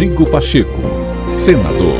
Rodrigo Pacheco, senador.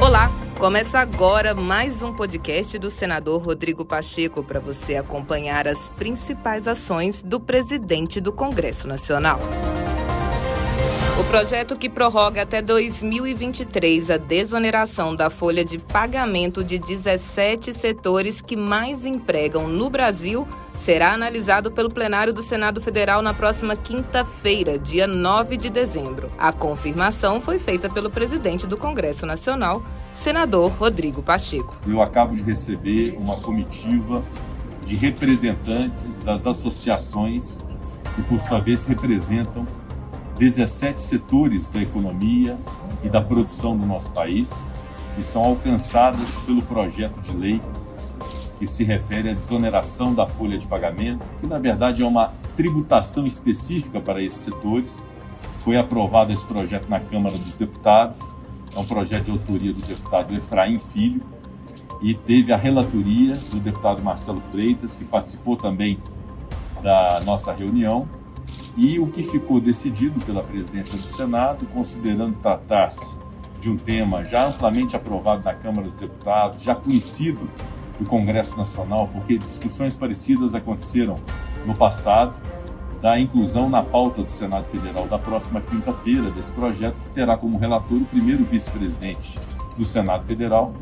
Olá, começa agora mais um podcast do senador Rodrigo Pacheco para você acompanhar as principais ações do presidente do Congresso Nacional. O projeto que prorroga até 2023 a desoneração da folha de pagamento de 17 setores que mais empregam no Brasil será analisado pelo plenário do Senado Federal na próxima quinta-feira, dia 9 de dezembro. A confirmação foi feita pelo presidente do Congresso Nacional, senador Rodrigo Pacheco. Eu acabo de receber uma comitiva de representantes das associações que, por sua vez, representam 17 setores da economia e da produção do nosso país que são alcançadas pelo projeto de lei que se refere à desoneração da folha de pagamento, que na verdade é uma tributação específica para esses setores. Foi aprovado esse projeto na Câmara dos Deputados, é um projeto de autoria do deputado Efraim Filho e teve a relatoria do deputado Marcelo Freitas, que participou também da nossa reunião e o que ficou decidido pela presidência do Senado, considerando tratar-se de um tema já amplamente aprovado na Câmara dos Deputados, já conhecido do Congresso Nacional, porque discussões parecidas aconteceram no passado, da inclusão na pauta do Senado Federal da próxima quinta-feira desse projeto, que terá como relator o primeiro vice-presidente do Senado Federal,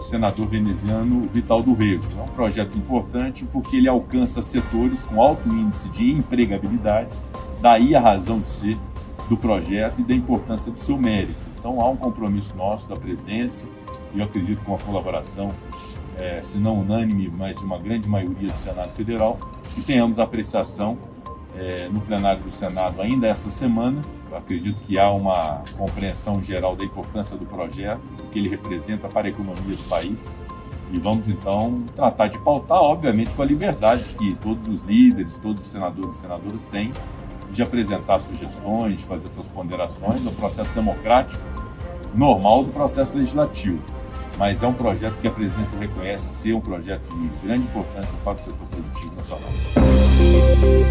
senador veneziano Vital do Rego. É um projeto importante porque ele alcança setores com alto índice de empregabilidade, daí a razão de ser do projeto e da importância do seu mérito. Então há um compromisso nosso da presidência e eu acredito com a colaboração, é, se não unânime, mas de uma grande maioria do Senado Federal, que tenhamos apreciação é, no plenário do Senado ainda essa semana. Eu acredito que há uma compreensão geral da importância do projeto, do que ele representa para a economia do país. E vamos então tratar de pautar, obviamente, com a liberdade que todos os líderes, todos os senadores e senadoras têm de apresentar sugestões, de fazer suas ponderações no processo democrático normal do processo legislativo mas é um projeto que a presidência reconhece ser um projeto de grande importância para o setor produtivo nacional.